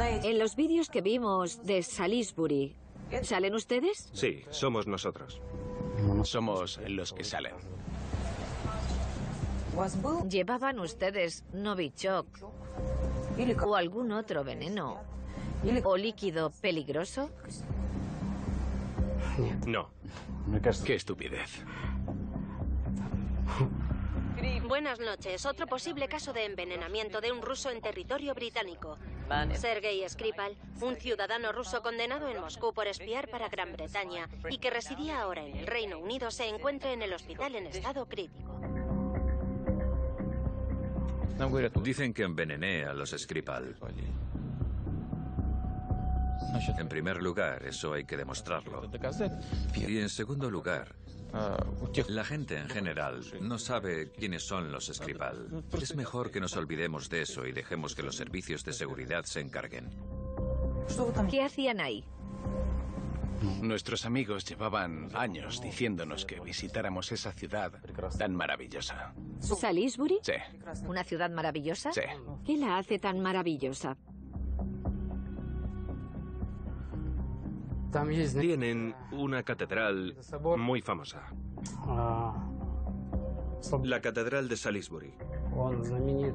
En los vídeos que vimos de Salisbury, ¿salen ustedes? Sí, somos nosotros. Somos los que salen. ¿Llevaban ustedes Novichok o algún otro veneno o líquido peligroso? No. Qué estupidez. Buenas noches. Otro posible caso de envenenamiento de un ruso en territorio británico. Sergei Skripal, un ciudadano ruso condenado en Moscú por espiar para Gran Bretaña y que residía ahora en el Reino Unido, se encuentra en el hospital en estado crítico. Dicen que envenené a los Skripal. En primer lugar, eso hay que demostrarlo. Y en segundo lugar, la gente en general no sabe quiénes son los Skripal. Es mejor que nos olvidemos de eso y dejemos que los servicios de seguridad se encarguen. ¿Qué hacían ahí? Nuestros amigos llevaban años diciéndonos que visitáramos esa ciudad tan maravillosa. ¿Salisbury? Sí, ¿Una ciudad maravillosa? sí. ¿Qué la hace tan maravillosa? Tienen una catedral muy famosa. La Catedral de Salisbury.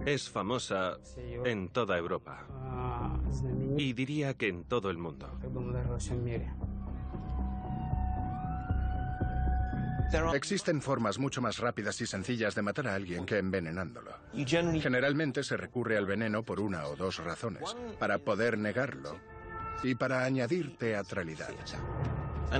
Es famosa en toda Europa. Y diría que en todo el mundo. Existen formas mucho más rápidas y sencillas de matar a alguien que envenenándolo. Generalmente se recurre al veneno por una o dos razones. Para poder negarlo y para añadir teatralidad.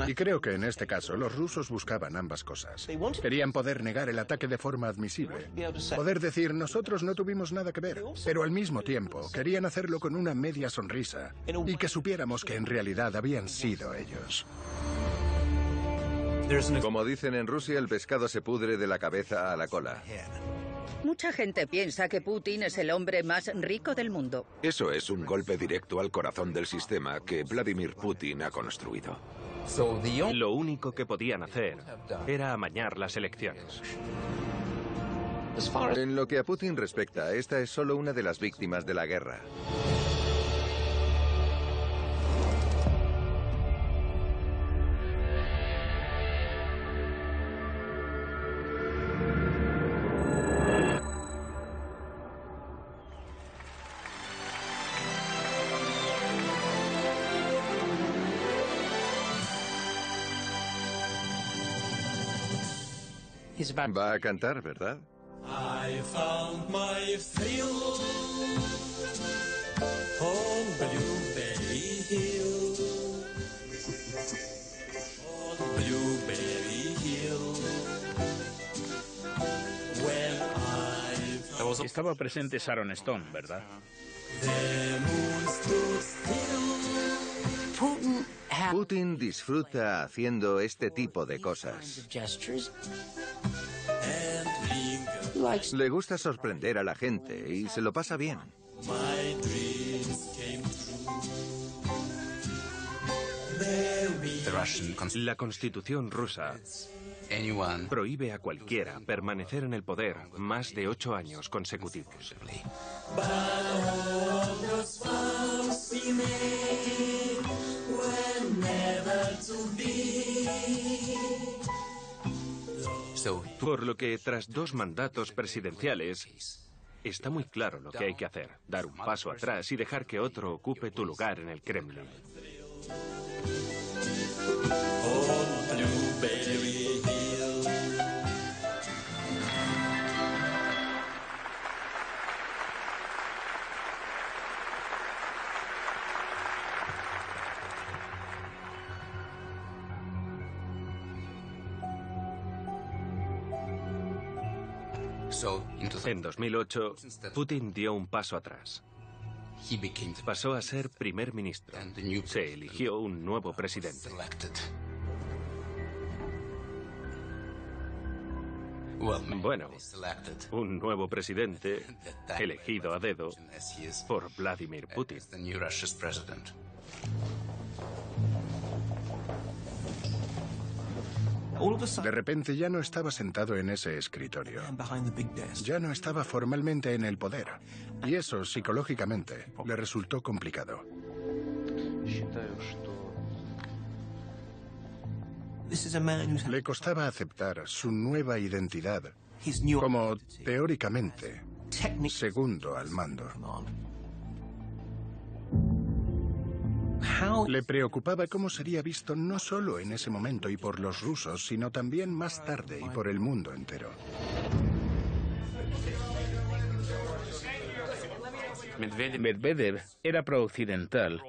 Y creo que en este caso los rusos buscaban ambas cosas. Querían poder negar el ataque de forma admisible. Poder decir, nosotros no tuvimos nada que ver. Pero al mismo tiempo querían hacerlo con una media sonrisa y que supiéramos que en realidad habían sido ellos. Como dicen en Rusia, el pescado se pudre de la cabeza a la cola. Mucha gente piensa que Putin es el hombre más rico del mundo. Eso es un golpe directo al corazón del sistema que Vladimir Putin ha construido. Lo único que podían hacer era amañar las elecciones. En lo que a Putin respecta, esta es solo una de las víctimas de la guerra. Va a cantar, ¿verdad? I found my thrill on Blueberry Hill. On Blueberry Hill. When I Estaba presente Sharon Stone, ¿verdad? the moon stood still. Putin disfruta haciendo este tipo de cosas. Le gusta sorprender a la gente y se lo pasa bien. La constitución rusa prohíbe a cualquiera permanecer en el poder más de ocho años consecutivos. Por lo que tras dos mandatos presidenciales, está muy claro lo que hay que hacer. Dar un paso atrás y dejar que otro ocupe tu lugar en el Kremlin. En 2008, Putin dio un paso atrás. Pasó a ser primer ministro. Se eligió un nuevo presidente. Bueno, un nuevo presidente elegido a dedo por Vladimir Putin. De repente ya no estaba sentado en ese escritorio. Ya no estaba formalmente en el poder. Y eso, psicológicamente, le resultó complicado. Le costaba aceptar su nueva identidad como, teóricamente, segundo al mando. Le preocupaba cómo sería visto no solo en ese momento y por los rusos, sino también más tarde y por el mundo entero. Medvedev era pro-occidental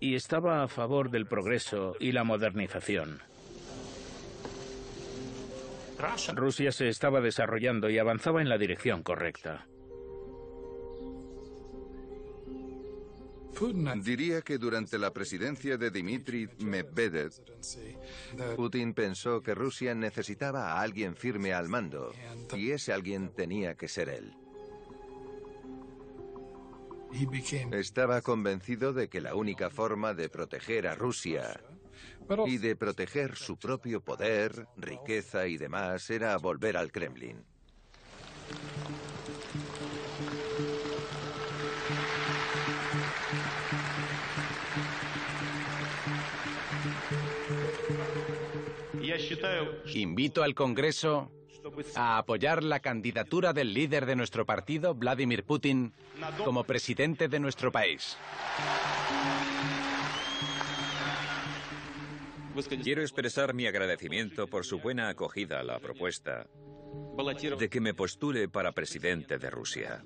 y estaba a favor del progreso y la modernización. Rusia se estaba desarrollando y avanzaba en la dirección correcta. Diría que durante la presidencia de Dmitry Medvedev, Putin pensó que Rusia necesitaba a alguien firme al mando y ese alguien tenía que ser él. Estaba convencido de que la única forma de proteger a Rusia y de proteger su propio poder, riqueza y demás era volver al Kremlin. Invito al Congreso a apoyar la candidatura del líder de nuestro partido, Vladimir Putin, como presidente de nuestro país. Quiero expresar mi agradecimiento por su buena acogida a la propuesta de que me postule para presidente de Rusia.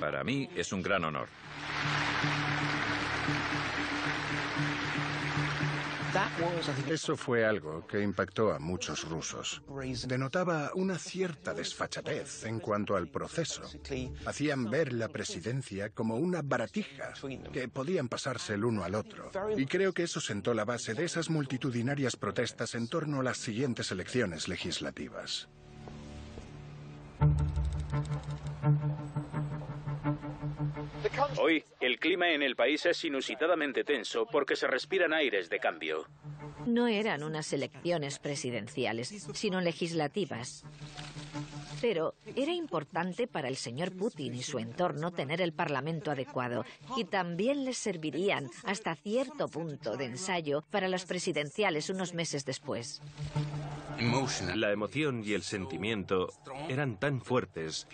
Para mí es un gran honor. Eso fue algo que impactó a muchos rusos. Denotaba una cierta desfachatez en cuanto al proceso. Hacían ver la presidencia como una baratija que podían pasarse el uno al otro. Y creo que eso sentó la base de esas multitudinarias protestas en torno a las siguientes elecciones legislativas. Hoy, el clima en el país es inusitadamente tenso porque se respiran aires de cambio. No eran unas elecciones presidenciales, sino legislativas. Pero era importante para el señor Putin y su entorno tener el Parlamento adecuado y también les servirían hasta cierto punto de ensayo para las presidenciales unos meses después. La emoción y el sentimiento eran tan fuertes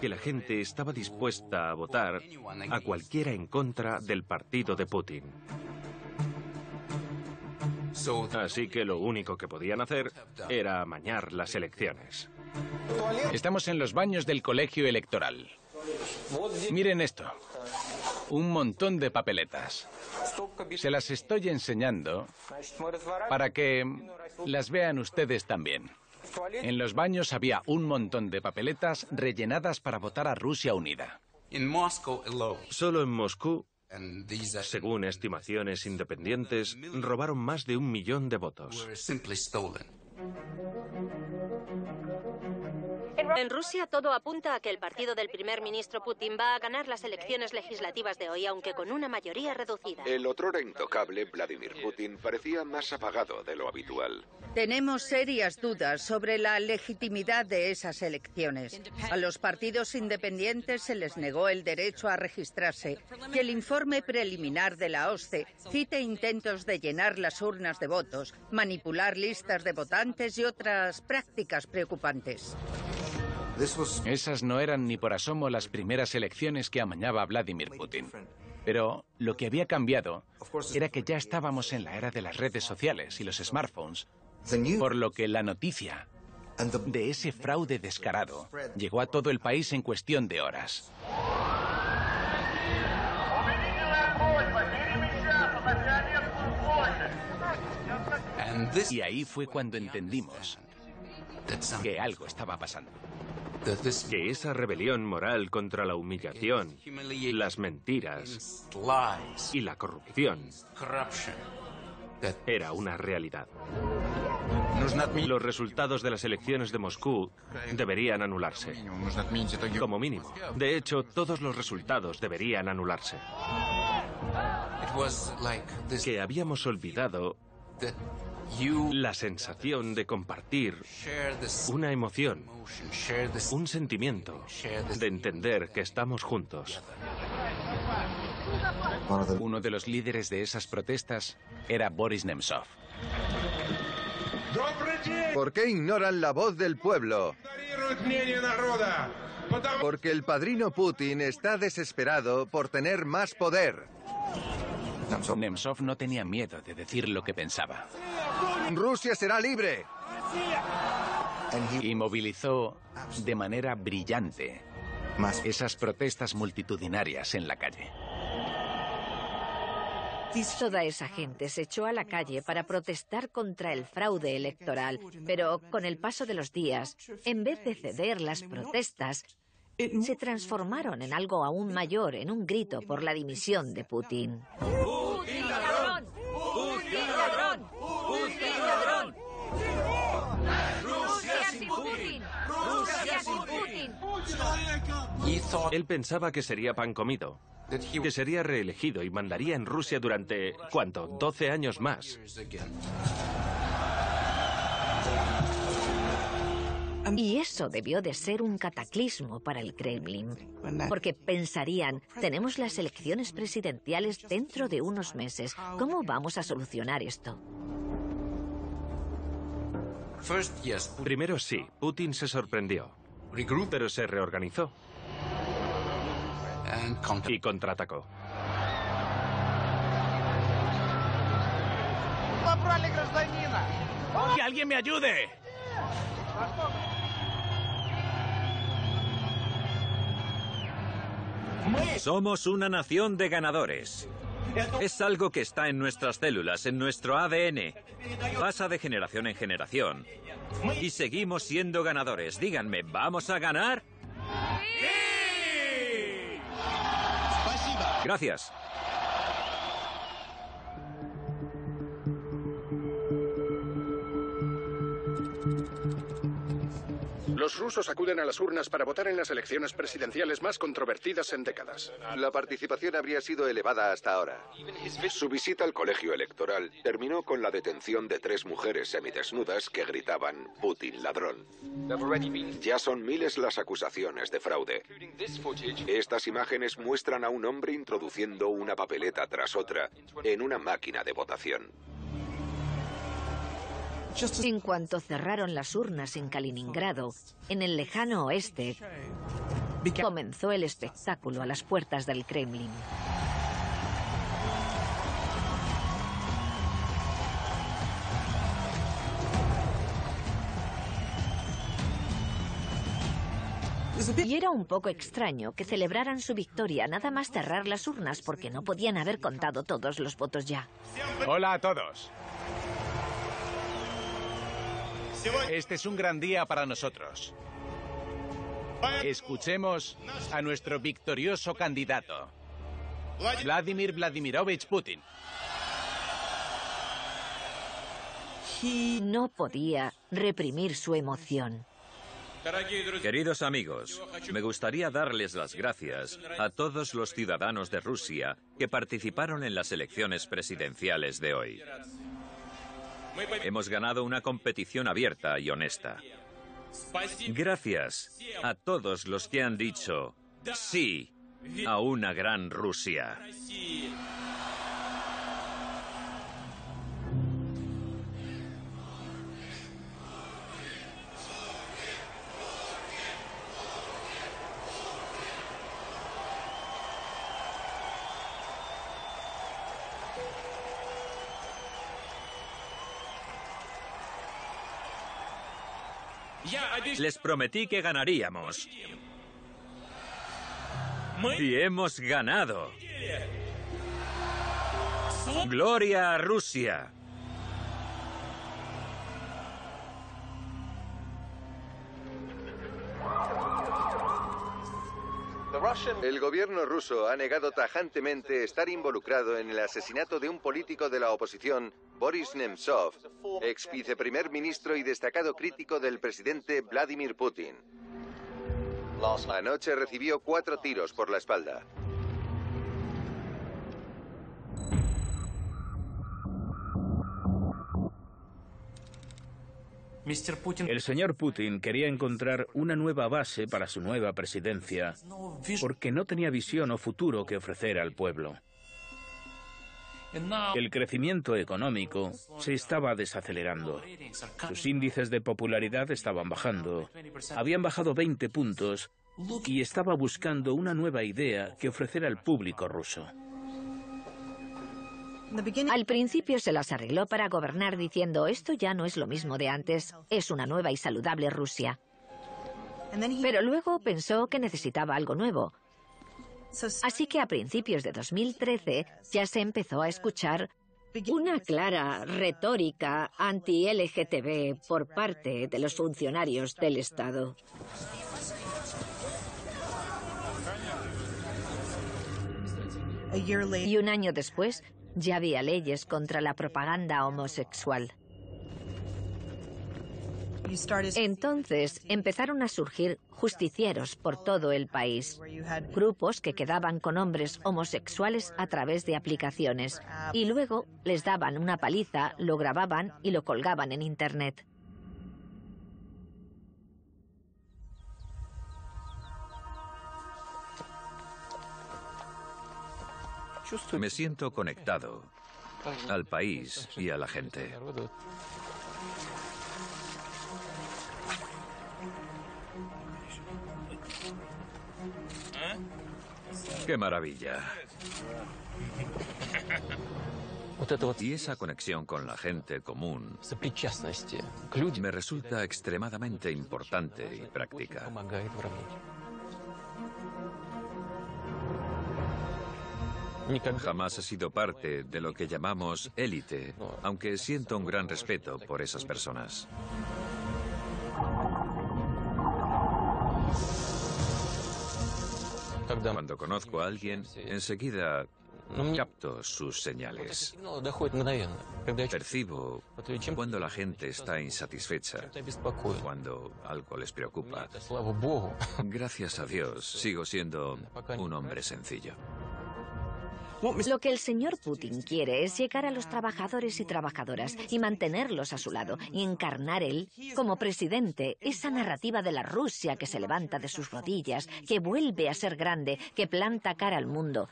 que la gente estaba dispuesta a votar a cualquiera en contra del partido de Putin. Así que lo único que podían hacer era amañar las elecciones. Estamos en los baños del colegio electoral. Miren esto. Un montón de papeletas. Se las estoy enseñando para que las vean ustedes también. En los baños había un montón de papeletas rellenadas para votar a Rusia unida. Solo en Moscú, según estimaciones independientes, robaron más de un millón de votos. En Rusia todo apunta a que el partido del primer ministro Putin va a ganar las elecciones legislativas de hoy, aunque con una mayoría reducida. El otrora intocable Vladimir Putin parecía más apagado de lo habitual. Tenemos serias dudas sobre la legitimidad de esas elecciones. A los partidos independientes se les negó el derecho a registrarse y el informe preliminar de la OSCE cita intentos de llenar las urnas de votos, manipular listas de votantes y otras prácticas preocupantes. Esas no eran ni por asomo las primeras elecciones que amañaba Vladimir Putin. Pero lo que había cambiado era que ya estábamos en la era de las redes sociales y los smartphones, por lo que la noticia de ese fraude descarado llegó a todo el país en cuestión de horas. Y ahí fue cuando entendimos que algo estaba pasando. Que esa rebelión moral contra la humillación, las mentiras y la corrupción era una realidad. Los resultados de las elecciones de Moscú deberían anularse. Como mínimo. De hecho, todos los resultados deberían anularse. Que habíamos olvidado la sensación de compartir una emoción, un sentimiento, de entender que estamos juntos. Uno de los líderes de esas protestas era Boris Nemtsov. ¿Por qué ignoran la voz del pueblo? Porque el padrino Putin está desesperado por tener más poder. Nemtsov no tenía miedo de decir lo que pensaba. Rusia será libre. Y movilizó de manera brillante esas protestas multitudinarias en la calle. Toda esa gente se echó a la calle para protestar contra el fraude electoral, pero con el paso de los días, en vez de ceder las protestas, se transformaron en algo aún mayor, en un grito por la dimisión de Putin. ¡Putin ladrón! ¡Putin ladrón! ¡Putin ladrón! ¡Rusia sin Putin! ¡Rusia sin Putin! Él pensaba que sería pan comido, que sería reelegido y mandaría en Rusia durante, ¿cuánto? 12 años más. Y eso debió de ser un cataclismo para el Kremlin, porque pensarían, tenemos las elecciones presidenciales dentro de unos meses, ¿cómo vamos a solucionar esto? Primero sí, Putin se sorprendió, pero se reorganizó. Y contraatacó. ¡Que alguien me ayude! Somos una nación de ganadores. Es algo que está en nuestras células, en nuestro ADN. Pasa de generación en generación. Y seguimos siendo ganadores. Díganme, ¿vamos a ganar? Gracias. Los rusos acuden a las urnas para votar en las elecciones presidenciales más controvertidas en décadas. La participación habría sido elevada hasta ahora. Su visita al colegio electoral terminó con la detención de tres mujeres semidesnudas que gritaban Putin ladrón. Ya son miles las acusaciones de fraude. Estas imágenes muestran a un hombre introduciendo una papeleta tras otra en una máquina de votación. En cuanto cerraron las urnas en Kaliningrado, en el lejano oeste, comenzó el espectáculo a las puertas del Kremlin. Y era un poco extraño que celebraran su victoria nada más cerrar las urnas porque no podían haber contado todos los votos ya. Hola a todos. Este es un gran día para nosotros. Escuchemos a nuestro victorioso candidato, Vladimir Vladimirovich Putin. No podía reprimir su emoción. Queridos amigos, me gustaría darles las gracias a todos los ciudadanos de Rusia que participaron en las elecciones presidenciales de hoy. Hemos ganado una competición abierta y honesta. Gracias a todos los que han dicho sí a una gran Rusia. Les prometí que ganaríamos. Y hemos ganado. Gloria a Rusia. El gobierno ruso ha negado tajantemente estar involucrado en el asesinato de un político de la oposición, Boris Nemtsov, ex viceprimer ministro y destacado crítico del presidente Vladimir Putin. Anoche recibió cuatro tiros por la espalda. El señor Putin quería encontrar una nueva base para su nueva presidencia porque no tenía visión o futuro que ofrecer al pueblo. El crecimiento económico se estaba desacelerando. Sus índices de popularidad estaban bajando. Habían bajado 20 puntos y estaba buscando una nueva idea que ofrecer al público ruso. Al principio se las arregló para gobernar diciendo esto ya no es lo mismo de antes, es una nueva y saludable Rusia. Pero luego pensó que necesitaba algo nuevo. Así que a principios de 2013 ya se empezó a escuchar una clara retórica anti-LGTB por parte de los funcionarios del Estado. Y un año después, ya había leyes contra la propaganda homosexual. Entonces empezaron a surgir justicieros por todo el país, grupos que quedaban con hombres homosexuales a través de aplicaciones y luego les daban una paliza, lo grababan y lo colgaban en Internet. Me siento conectado al país y a la gente. ¡Qué maravilla! Y esa conexión con la gente común me resulta extremadamente importante y práctica. Jamás he sido parte de lo que llamamos élite, aunque siento un gran respeto por esas personas. Cuando conozco a alguien, enseguida capto sus señales. Percibo cuando la gente está insatisfecha, cuando algo les preocupa. Gracias a Dios, sigo siendo un hombre sencillo. Lo que el señor Putin quiere es llegar a los trabajadores y trabajadoras y mantenerlos a su lado y encarnar él, como presidente, esa narrativa de la Rusia que se levanta de sus rodillas, que vuelve a ser grande, que planta cara al mundo.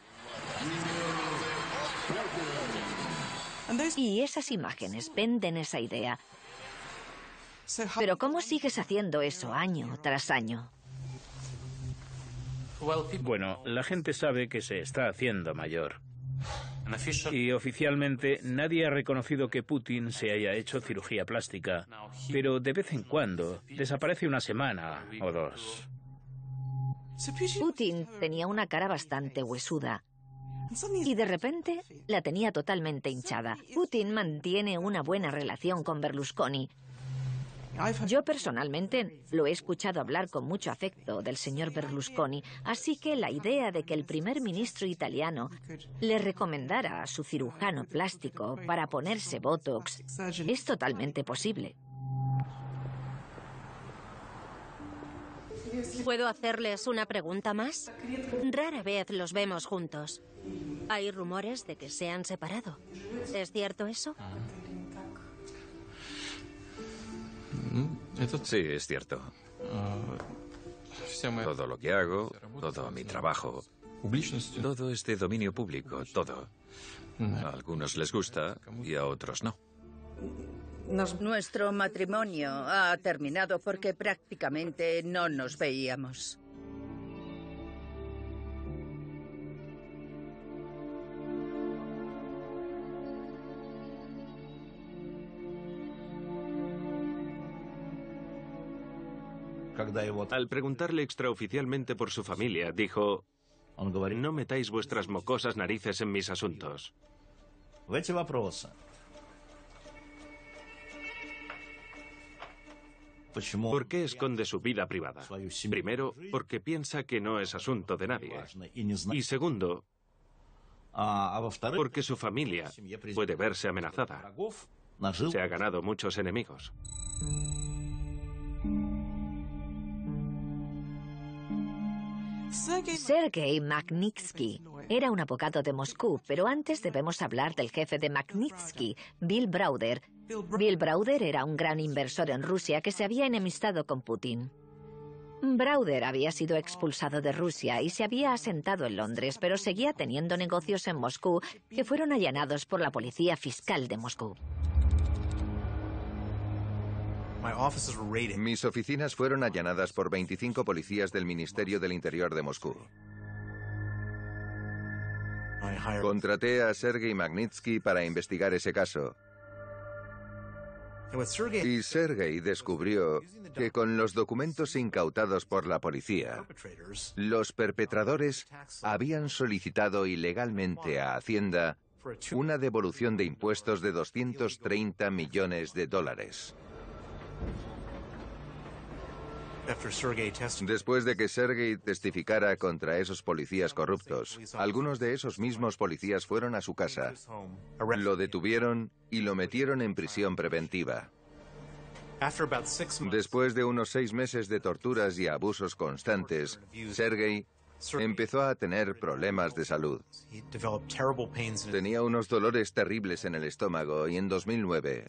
Y esas imágenes venden esa idea. Pero ¿cómo sigues haciendo eso año tras año? Bueno, la gente sabe que se está haciendo mayor. Y oficialmente nadie ha reconocido que Putin se haya hecho cirugía plástica, pero de vez en cuando desaparece una semana o dos. Putin tenía una cara bastante huesuda. Y de repente la tenía totalmente hinchada. Putin mantiene una buena relación con Berlusconi, yo personalmente lo he escuchado hablar con mucho afecto del señor Berlusconi, así que la idea de que el primer ministro italiano le recomendara a su cirujano plástico para ponerse Botox es totalmente posible. ¿Puedo hacerles una pregunta más? Rara vez los vemos juntos. Hay rumores de que se han separado. ¿Es cierto eso? Sí, es cierto. Todo lo que hago, todo mi trabajo, todo es de dominio público, todo. A algunos les gusta y a otros no. Nuestro matrimonio ha terminado porque prácticamente no nos veíamos. Al preguntarle extraoficialmente por su familia, dijo, no metáis vuestras mocosas narices en mis asuntos. ¿Por qué esconde su vida privada? Primero, porque piensa que no es asunto de nadie. Y segundo, porque su familia puede verse amenazada. Se ha ganado muchos enemigos. Sergei Magnitsky era un abogado de Moscú, pero antes debemos hablar del jefe de Magnitsky, Bill Browder, Bill Browder era un gran inversor en Rusia que se había enemistado con Putin. Browder había sido expulsado de Rusia y se había asentado en Londres, pero seguía teniendo negocios en Moscú que fueron allanados por la policía fiscal de Moscú. Mis oficinas fueron allanadas por 25 policías del Ministerio del Interior de Moscú. Contraté a Sergei Magnitsky para investigar ese caso. Y Sergei descubrió que con los documentos incautados por la policía, los perpetradores habían solicitado ilegalmente a Hacienda una devolución de impuestos de 230 millones de dólares. Después de que Sergei testificara contra esos policías corruptos, algunos de esos mismos policías fueron a su casa, lo detuvieron y lo metieron en prisión preventiva. Después de unos seis meses de torturas y abusos constantes, Sergei empezó a tener problemas de salud. Tenía unos dolores terribles en el estómago y en 2009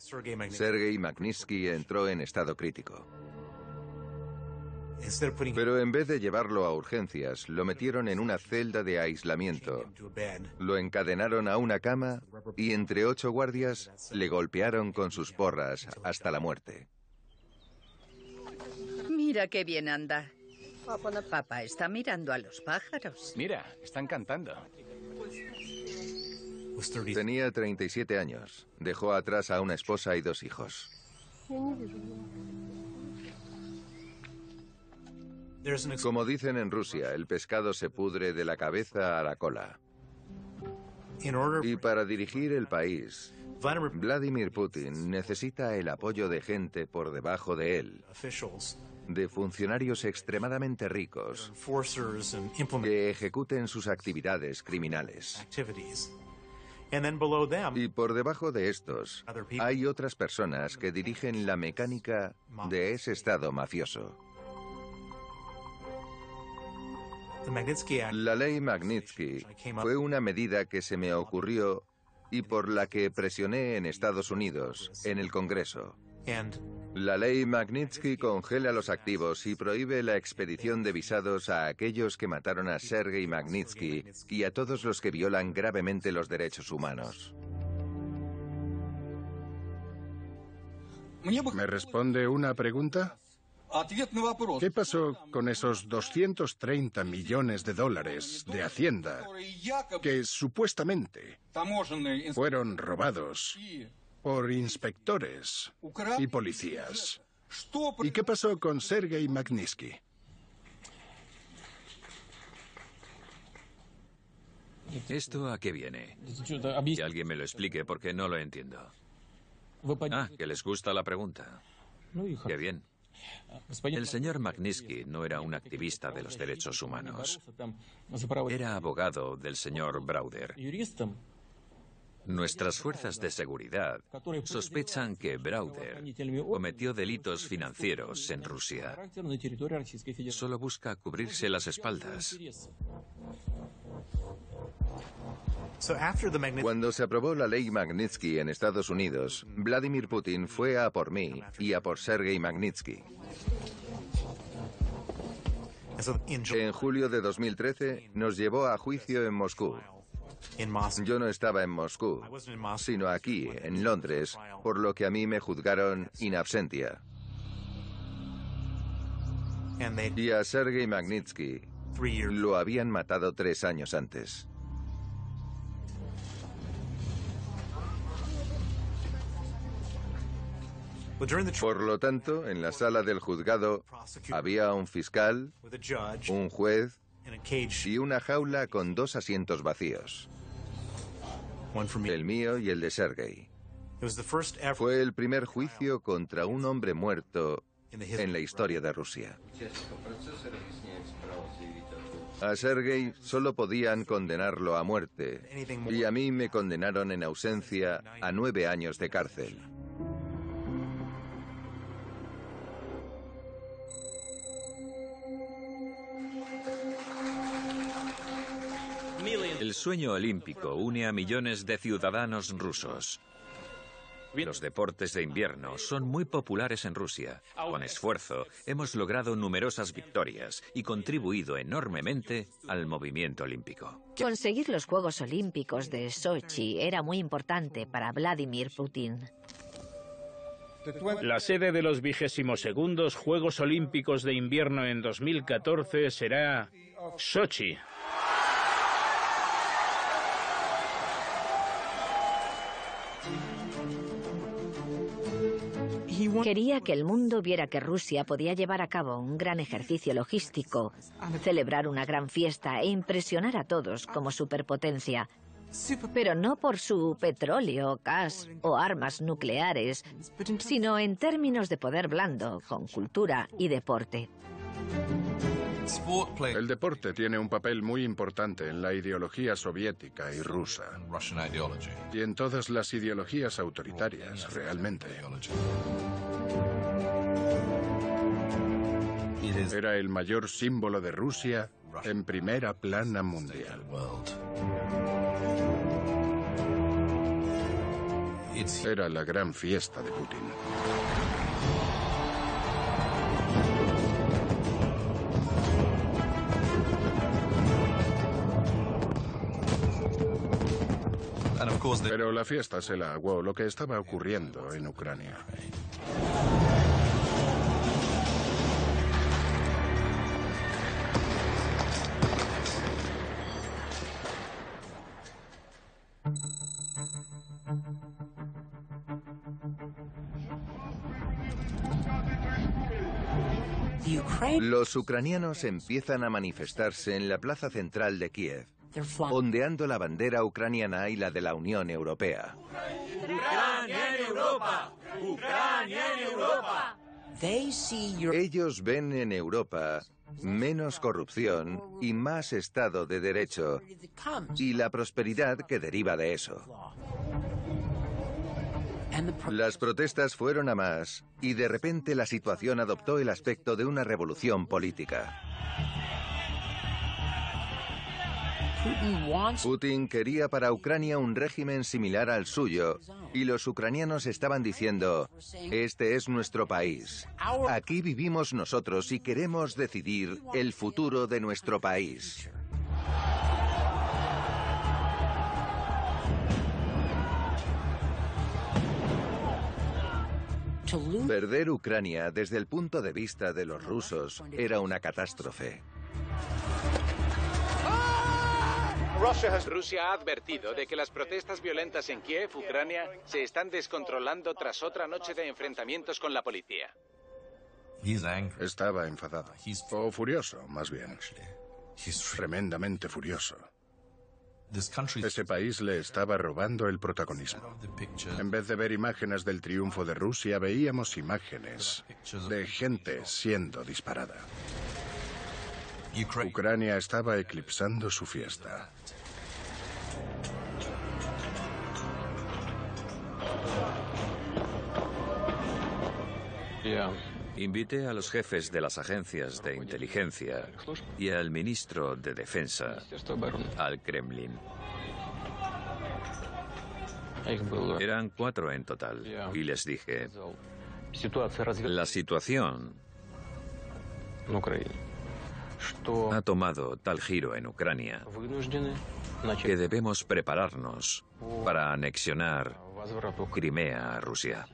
Sergei Magnitsky entró en estado crítico. Pero en vez de llevarlo a urgencias, lo metieron en una celda de aislamiento. Lo encadenaron a una cama y entre ocho guardias le golpearon con sus porras hasta la muerte. Mira qué bien anda. Papá está mirando a los pájaros. Mira, están cantando. Tenía 37 años. Dejó atrás a una esposa y dos hijos. Como dicen en Rusia, el pescado se pudre de la cabeza a la cola. Y para dirigir el país, Vladimir Putin necesita el apoyo de gente por debajo de él, de funcionarios extremadamente ricos que ejecuten sus actividades criminales. Y por debajo de estos hay otras personas que dirigen la mecánica de ese estado mafioso. La ley Magnitsky fue una medida que se me ocurrió y por la que presioné en Estados Unidos, en el Congreso. La ley Magnitsky congela los activos y prohíbe la expedición de visados a aquellos que mataron a Sergei Magnitsky y a todos los que violan gravemente los derechos humanos. ¿Me responde una pregunta? ¿Qué pasó con esos 230 millones de dólares de Hacienda que supuestamente fueron robados por inspectores y policías? ¿Y qué pasó con Sergei Magnitsky? ¿Esto a qué viene? Que alguien me lo explique porque no lo entiendo. Ah, que les gusta la pregunta. Qué bien. El señor Magnitsky no era un activista de los derechos humanos. Era abogado del señor Browder. Nuestras fuerzas de seguridad sospechan que Browder cometió delitos financieros en Rusia. Solo busca cubrirse las espaldas. Cuando se aprobó la ley Magnitsky en Estados Unidos, Vladimir Putin fue a por mí y a por Sergei Magnitsky. En julio de 2013 nos llevó a juicio en Moscú. Yo no estaba en Moscú, sino aquí, en Londres, por lo que a mí me juzgaron in absentia. Y a Sergei Magnitsky lo habían matado tres años antes. Por lo tanto, en la sala del juzgado había un fiscal, un juez y una jaula con dos asientos vacíos. El mío y el de Sergei. Fue el primer juicio contra un hombre muerto en la historia de Rusia. A Sergei solo podían condenarlo a muerte y a mí me condenaron en ausencia a nueve años de cárcel. El sueño olímpico une a millones de ciudadanos rusos. Los deportes de invierno son muy populares en Rusia. Con esfuerzo hemos logrado numerosas victorias y contribuido enormemente al movimiento olímpico. Conseguir los Juegos Olímpicos de Sochi era muy importante para Vladimir Putin. La sede de los vigésimos segundos Juegos Olímpicos de Invierno en 2014 será Sochi. Quería que el mundo viera que Rusia podía llevar a cabo un gran ejercicio logístico, celebrar una gran fiesta e impresionar a todos como superpotencia, pero no por su petróleo, gas o armas nucleares, sino en términos de poder blando, con cultura y deporte. El deporte tiene un papel muy importante en la ideología soviética y rusa. Y en todas las ideologías autoritarias, realmente. Era el mayor símbolo de Rusia en primera plana mundial. Era la gran fiesta de Putin. Pero la fiesta se la aguó lo que estaba ocurriendo en Ucrania. Los ucranianos empiezan a manifestarse en la plaza central de Kiev, ondeando la bandera ucraniana y la de la Unión Europea. ¡Ucrania en Europa! ¡Ucrania en Europa! Ellos ven en Europa menos corrupción y más Estado de Derecho y la prosperidad que deriva de eso. Las protestas fueron a más y de repente la situación adoptó el aspecto de una revolución política. Putin quería para Ucrania un régimen similar al suyo y los ucranianos estaban diciendo, este es nuestro país, aquí vivimos nosotros y queremos decidir el futuro de nuestro país. Perder Ucrania desde el punto de vista de los rusos era una catástrofe. Rusia ha advertido de que las protestas violentas en Kiev, Ucrania, se están descontrolando tras otra noche de enfrentamientos con la policía. Estaba enfadado. O furioso, más bien. Tremendamente furioso. Ese país le estaba robando el protagonismo. En vez de ver imágenes del triunfo de Rusia, veíamos imágenes de gente siendo disparada. Ucrania estaba eclipsando su fiesta. Invité a los jefes de las agencias de inteligencia y al ministro de Defensa al Kremlin. Eran cuatro en total y les dije, la situación ha tomado tal giro en Ucrania que debemos prepararnos para anexionar Crimea a Rusia.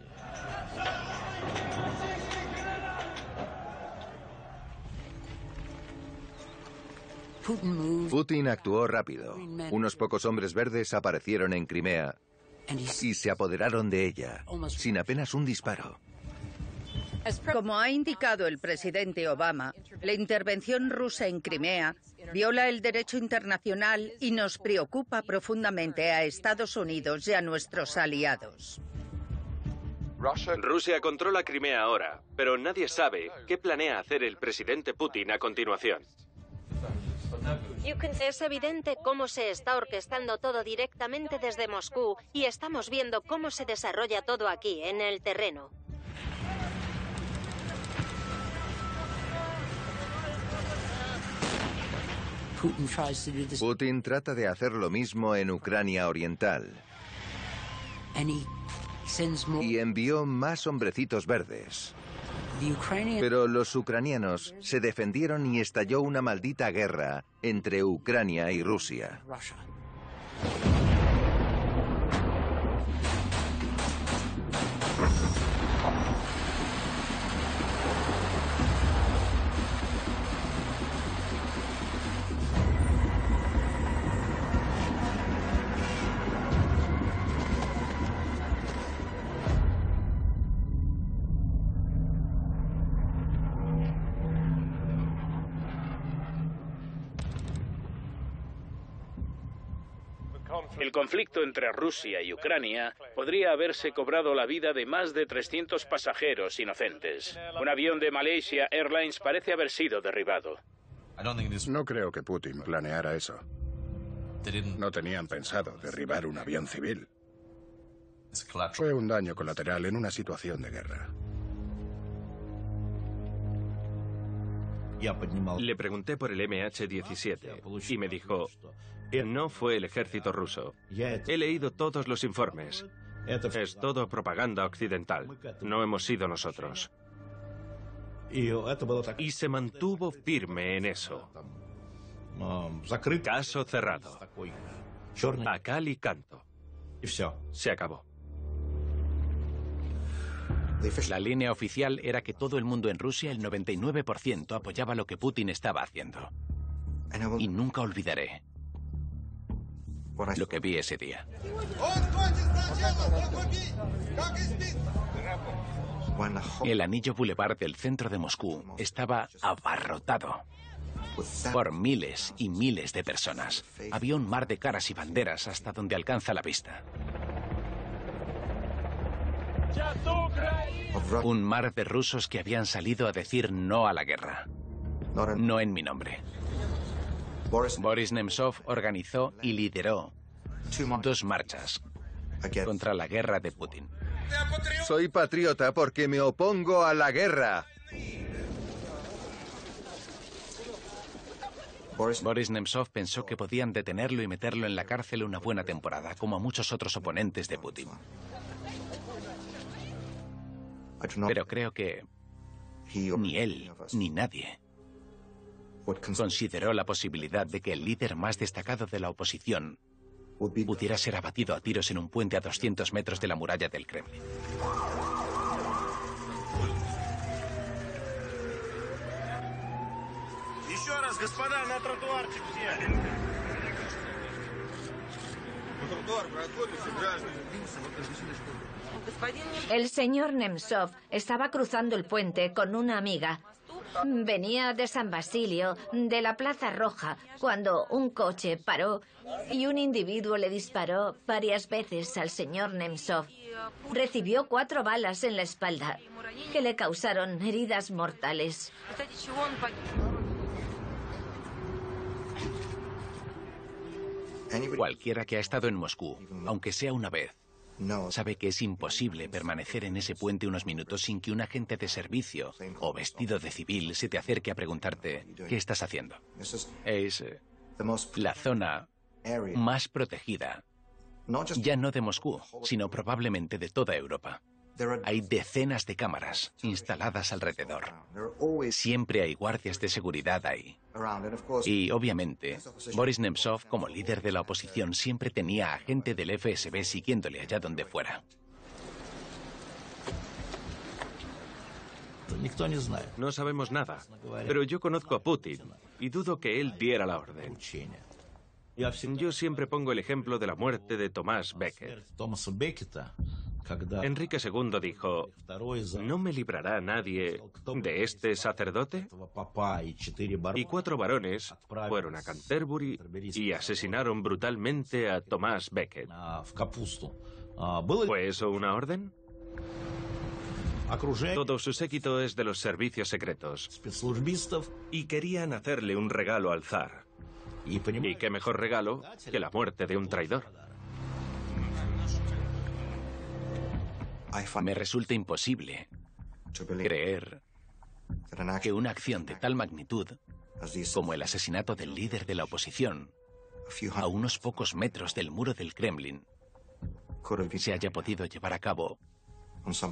Putin actuó rápido. Unos pocos hombres verdes aparecieron en Crimea y se apoderaron de ella, sin apenas un disparo. Como ha indicado el presidente Obama, la intervención rusa en Crimea viola el derecho internacional y nos preocupa profundamente a Estados Unidos y a nuestros aliados. Rusia controla Crimea ahora, pero nadie sabe qué planea hacer el presidente Putin a continuación. Es evidente cómo se está orquestando todo directamente desde Moscú y estamos viendo cómo se desarrolla todo aquí, en el terreno. Putin trata de hacer lo mismo en Ucrania Oriental. y envió más hombrecitos verdes. Pero los ucranianos se defendieron y estalló una maldita guerra entre Ucrania y Rusia. El conflicto entre Rusia y Ucrania podría haberse cobrado la vida de más de 300 pasajeros inocentes. Un avión de Malaysia Airlines parece haber sido derribado. No creo que Putin planeara eso. No tenían pensado derribar un avión civil. Fue un daño colateral en una situación de guerra. Le pregunté por el MH17 y me dijo, no fue el ejército ruso. He leído todos los informes. Es todo propaganda occidental. No hemos sido nosotros. Y se mantuvo firme en eso. Caso cerrado. A cal y canto. Se acabó. La línea oficial era que todo el mundo en Rusia, el 99%, apoyaba lo que Putin estaba haciendo. Y nunca olvidaré lo que vi ese día. El anillo boulevard del centro de Moscú estaba abarrotado por miles y miles de personas. Había un mar de caras y banderas hasta donde alcanza la vista. Un mar de rusos que habían salido a decir no a la guerra. No en mi nombre. Boris Nemtsov organizó y lideró dos marchas contra la guerra de Putin. Soy patriota porque me opongo a la guerra. Boris Nemtsov pensó que podían detenerlo y meterlo en la cárcel una buena temporada, como a muchos otros oponentes de Putin. Pero creo que ni él ni nadie consideró la posibilidad de que el líder más destacado de la oposición pudiera ser abatido a tiros en un puente a 200 metros de la muralla del Kremlin. El señor Nemtsov estaba cruzando el puente con una amiga. Venía de San Basilio, de la Plaza Roja, cuando un coche paró y un individuo le disparó varias veces al señor Nemtsov. Recibió cuatro balas en la espalda que le causaron heridas mortales. Cualquiera que ha estado en Moscú, aunque sea una vez, sabe que es imposible permanecer en ese puente unos minutos sin que un agente de servicio o vestido de civil se te acerque a preguntarte qué estás haciendo. Es eh, la zona más protegida, ya no de Moscú, sino probablemente de toda Europa. Hay decenas de cámaras instaladas alrededor. Siempre hay guardias de seguridad ahí. Y obviamente, Boris Nemtsov, como líder de la oposición, siempre tenía a gente del FSB siguiéndole allá donde fuera. No sabemos nada, pero yo conozco a Putin y dudo que él diera la orden. Yo siempre pongo el ejemplo de la muerte de Tomás Becker. Enrique II dijo, ¿no me librará nadie de este sacerdote? Y cuatro varones fueron a Canterbury y asesinaron brutalmente a Tomás Becket. ¿Fue eso una orden? Todo su séquito es de los servicios secretos. Y querían hacerle un regalo al zar. ¿Y qué mejor regalo que la muerte de un traidor? Me resulta imposible creer que una acción de tal magnitud como el asesinato del líder de la oposición a unos pocos metros del muro del Kremlin se haya podido llevar a cabo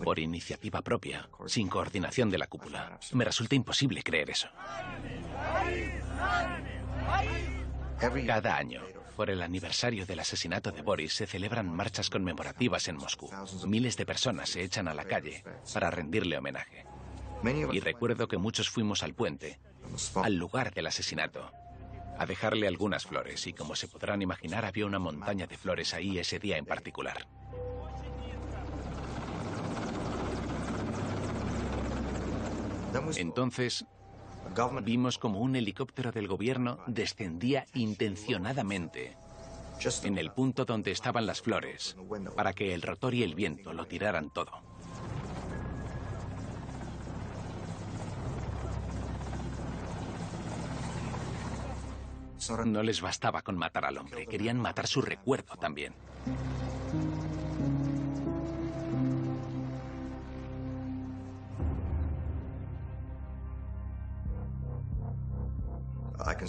por iniciativa propia, sin coordinación de la cúpula. Me resulta imposible creer eso. Cada año, por el aniversario del asesinato de Boris, se celebran marchas conmemorativas en Moscú. Miles de personas se echan a la calle para rendirle homenaje. Y recuerdo que muchos fuimos al puente, al lugar del asesinato, a dejarle algunas flores. Y como se podrán imaginar, había una montaña de flores ahí ese día en particular. Entonces, vimos como un helicóptero del gobierno descendía intencionadamente en el punto donde estaban las flores, para que el rotor y el viento lo tiraran todo. No les bastaba con matar al hombre, querían matar su recuerdo también.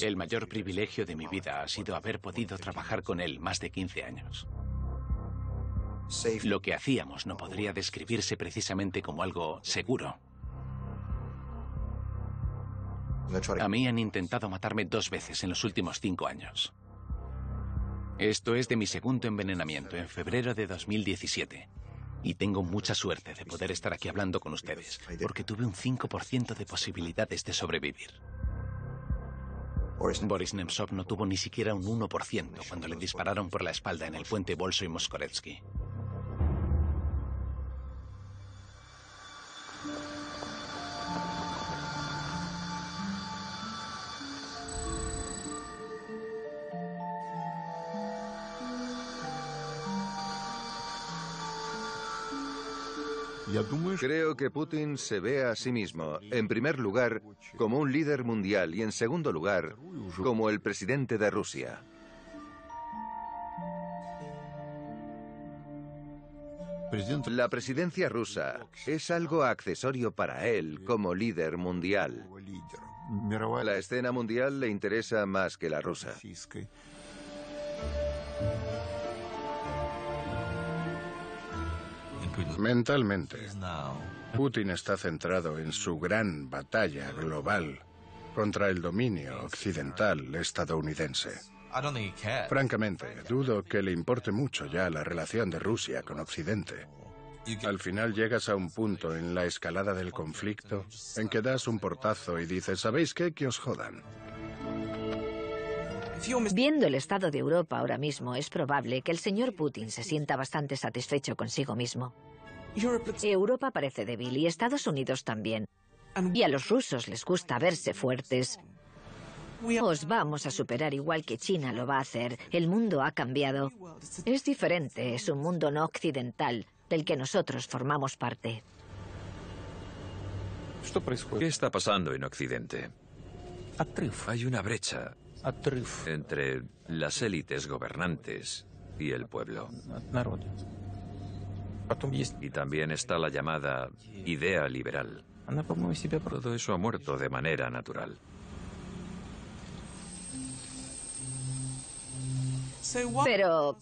El mayor privilegio de mi vida ha sido haber podido trabajar con él más de 15 años. Lo que hacíamos no podría describirse precisamente como algo seguro. A mí han intentado matarme dos veces en los últimos cinco años. Esto es de mi segundo envenenamiento, en febrero de 2017. Y tengo mucha suerte de poder estar aquí hablando con ustedes, porque tuve un 5% de posibilidades de sobrevivir. Boris Nemtsov no tuvo ni siquiera un 1% cuando le dispararon por la espalda en el puente Bolso y Moskoretsky. Creo que Putin se ve a sí mismo, en primer lugar, como un líder mundial y en segundo lugar, como el presidente de Rusia. La presidencia rusa es algo accesorio para él como líder mundial. La escena mundial le interesa más que la rusa. Mentalmente, Putin está centrado en su gran batalla global contra el dominio occidental estadounidense. Francamente, dudo que le importe mucho ya la relación de Rusia con Occidente. Al final llegas a un punto en la escalada del conflicto en que das un portazo y dices, ¿sabéis qué? Que os jodan. Viendo el estado de Europa ahora mismo, es probable que el señor Putin se sienta bastante satisfecho consigo mismo. Europa parece débil y Estados Unidos también. Y a los rusos les gusta verse fuertes. Os vamos a superar igual que China lo va a hacer. El mundo ha cambiado. Es diferente, es un mundo no occidental del que nosotros formamos parte. ¿Qué está pasando en Occidente? Hay una brecha entre las élites gobernantes y el pueblo. Y también está la llamada idea liberal. Todo eso ha muerto de manera natural. Pero,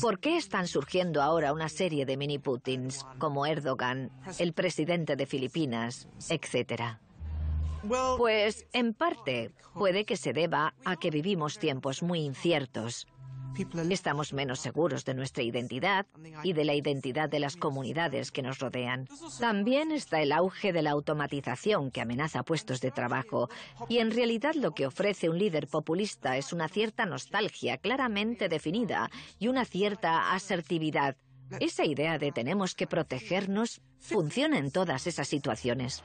¿por qué están surgiendo ahora una serie de mini Putins como Erdogan, el presidente de Filipinas, etcétera? Pues, en parte, puede que se deba a que vivimos tiempos muy inciertos. Estamos menos seguros de nuestra identidad y de la identidad de las comunidades que nos rodean. También está el auge de la automatización que amenaza puestos de trabajo. Y en realidad lo que ofrece un líder populista es una cierta nostalgia claramente definida y una cierta asertividad. Esa idea de tenemos que protegernos funciona en todas esas situaciones.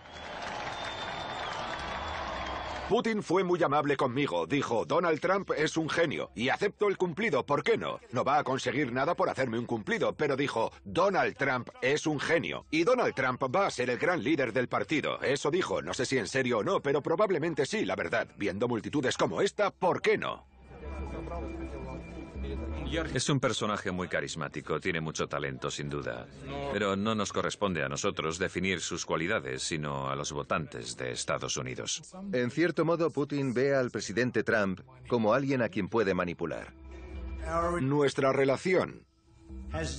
Putin fue muy amable conmigo. Dijo, Donald Trump es un genio y acepto el cumplido. ¿Por qué no? No va a conseguir nada por hacerme un cumplido, pero dijo, Donald Trump es un genio. Y Donald Trump va a ser el gran líder del partido. Eso dijo. No sé si en serio o no, pero probablemente sí, la verdad. Viendo multitudes como esta, ¿por qué no? Es un personaje muy carismático, tiene mucho talento, sin duda. Pero no nos corresponde a nosotros definir sus cualidades, sino a los votantes de Estados Unidos. En cierto modo, Putin ve al presidente Trump como alguien a quien puede manipular. Nuestra relación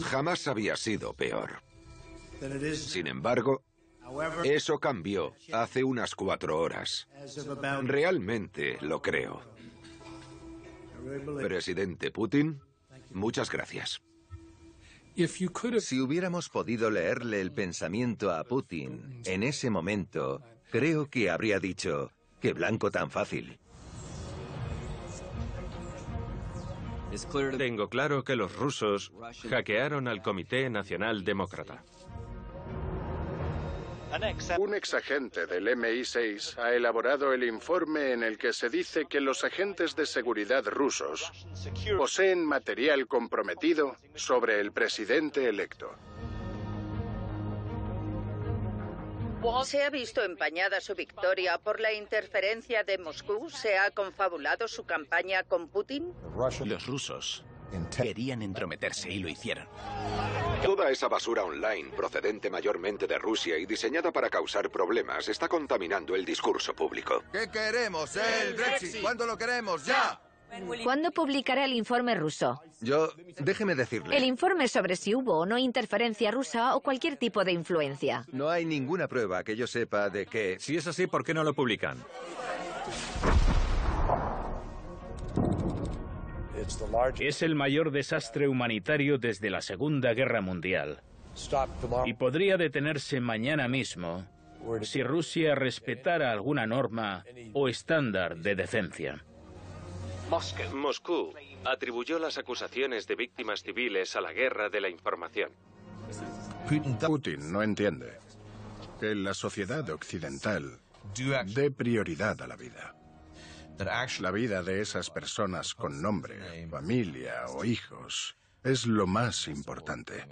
Jamás había sido peor. Sin embargo, eso cambió hace unas cuatro horas. Realmente lo creo. Presidente Putin, muchas gracias. Si hubiéramos podido leerle el pensamiento a Putin en ese momento, creo que habría dicho, qué blanco tan fácil. Tengo claro que los rusos hackearon al Comité Nacional Demócrata. Un exagente del MI6 ha elaborado el informe en el que se dice que los agentes de seguridad rusos poseen material comprometido sobre el presidente electo. ¿Se ha visto empañada su victoria por la interferencia de Moscú? ¿Se ha confabulado su campaña con Putin? Los rusos querían entrometerse y lo hicieron. Toda esa basura online, procedente mayormente de Rusia y diseñada para causar problemas, está contaminando el discurso público. ¿Qué queremos? El Brexit. ¿Cuándo lo queremos? ¡Ya! ¿Cuándo publicará el informe ruso? Yo, déjeme decirle. El informe sobre si hubo o no interferencia rusa o cualquier tipo de influencia. No hay ninguna prueba que yo sepa de que... Si es así, ¿por qué no lo publican? Es el mayor desastre humanitario desde la Segunda Guerra Mundial. Y podría detenerse mañana mismo si Rusia respetara alguna norma o estándar de decencia. Moscú atribuyó las acusaciones de víctimas civiles a la guerra de la información. Putin no entiende que la sociedad occidental dé prioridad a la vida. La vida de esas personas con nombre, familia o hijos es lo más importante.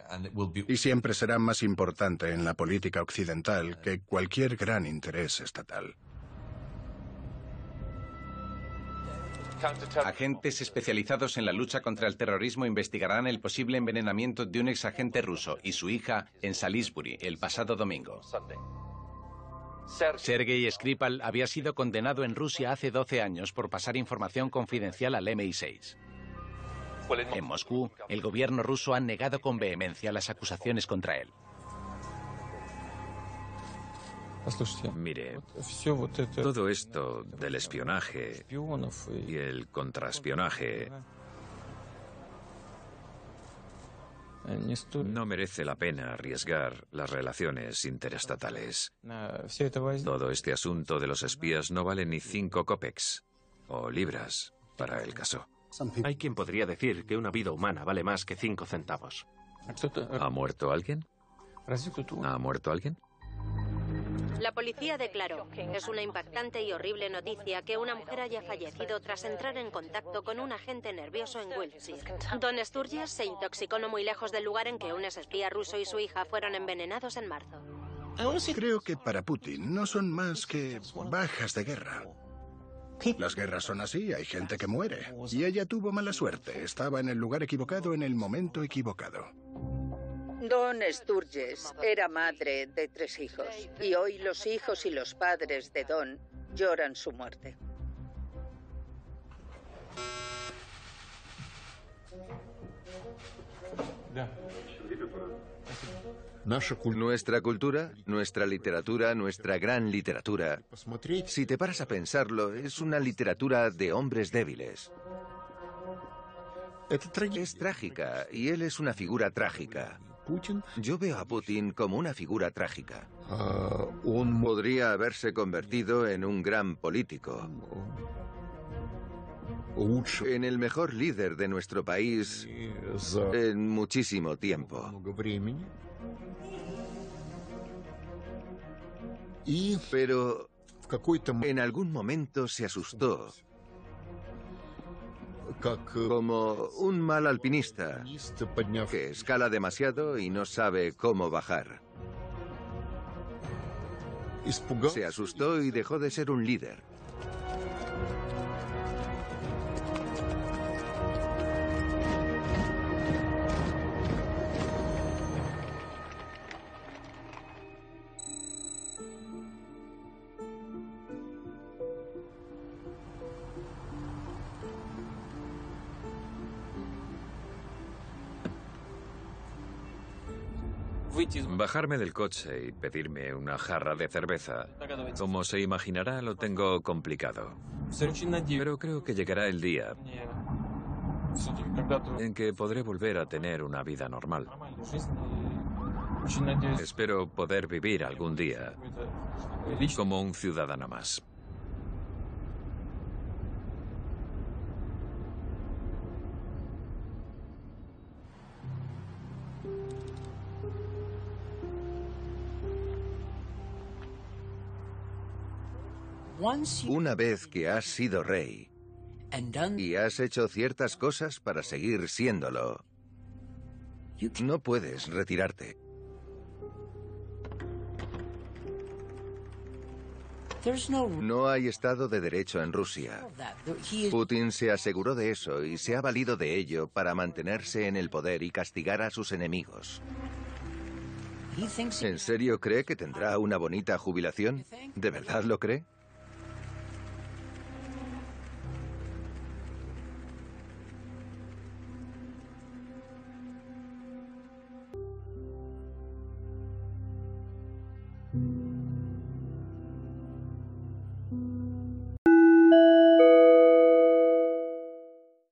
Y siempre será más importante en la política occidental que cualquier gran interés estatal. Agentes especializados en la lucha contra el terrorismo investigarán el posible envenenamiento de un exagente ruso y su hija en Salisbury el pasado domingo. Sergei Skripal había sido condenado en Rusia hace 12 años por pasar información confidencial al MI6. En Moscú, el gobierno ruso ha negado con vehemencia las acusaciones contra él. Mire, todo esto del espionaje y el contraespionaje no merece la pena arriesgar las relaciones interestatales. Todo este asunto de los espías no vale ni cinco copex o libras para el caso. Hay quien podría decir que una vida humana vale más que cinco centavos. ¿Ha muerto alguien? ¿Ha muerto alguien? La policía declaró, es una impactante y horrible noticia que una mujer haya fallecido tras entrar en contacto con un agente nervioso en Wiltshire. Don Sturges se intoxicó no muy lejos del lugar en que un espía ruso y su hija fueron envenenados en marzo. Creo que para Putin no son más que bajas de guerra. Las guerras son así, hay gente que muere. Y ella tuvo mala suerte, estaba en el lugar equivocado en el momento equivocado. Don Sturges era madre de tres hijos y hoy los hijos y los padres de Don lloran su muerte. Nuestra cultura, nuestra literatura, nuestra gran literatura, si te paras a pensarlo, es una literatura de hombres débiles. Es trágica y él es una figura trágica. Yo veo a Putin como una figura trágica. Podría haberse convertido en un gran político. En el mejor líder de nuestro país en muchísimo tiempo. Pero en algún momento se asustó como un mal alpinista que escala demasiado y no sabe cómo bajar. Se asustó y dejó de ser un líder. Bajarme del coche y pedirme una jarra de cerveza. Como se imaginará, lo tengo complicado. Pero creo que llegará el día en que podré volver a tener una vida normal. Espero poder vivir algún día como un ciudadano más. Una vez que has sido rey y has hecho ciertas cosas para seguir siéndolo, no puedes retirarte. No hay Estado de Derecho en Rusia. Putin se aseguró de eso y se ha valido de ello para mantenerse en el poder y castigar a sus enemigos. ¿En serio cree que tendrá una bonita jubilación? ¿De verdad lo cree?